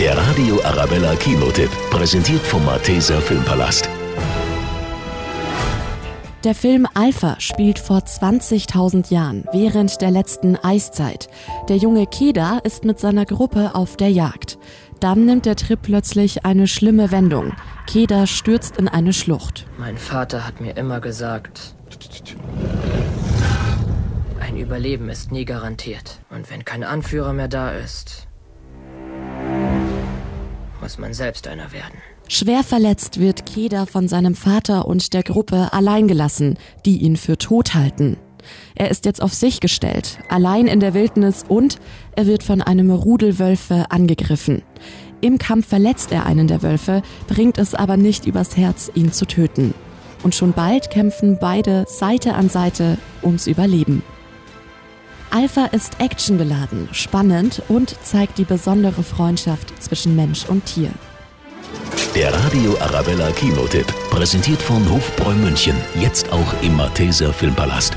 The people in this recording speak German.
Der Radio Arabella Kinotipp, präsentiert vom Malteser Filmpalast. Der Film Alpha spielt vor 20.000 Jahren, während der letzten Eiszeit. Der junge Keda ist mit seiner Gruppe auf der Jagd. Dann nimmt der Trip plötzlich eine schlimme Wendung. Keda stürzt in eine Schlucht. Mein Vater hat mir immer gesagt, ein Überleben ist nie garantiert. Und wenn kein Anführer mehr da ist, muss man selbst einer werden. Schwer verletzt wird Keda von seinem Vater und der Gruppe alleingelassen, die ihn für tot halten. Er ist jetzt auf sich gestellt, allein in der Wildnis und er wird von einem Rudel Wölfe angegriffen. Im Kampf verletzt er einen der Wölfe, bringt es aber nicht übers Herz, ihn zu töten. Und schon bald kämpfen beide Seite an Seite ums Überleben. Alpha ist actionbeladen, spannend und zeigt die besondere Freundschaft zwischen Mensch und Tier. Der Radio Arabella Kinotipp, präsentiert von Hofbräu München, jetzt auch im Malteser Filmpalast.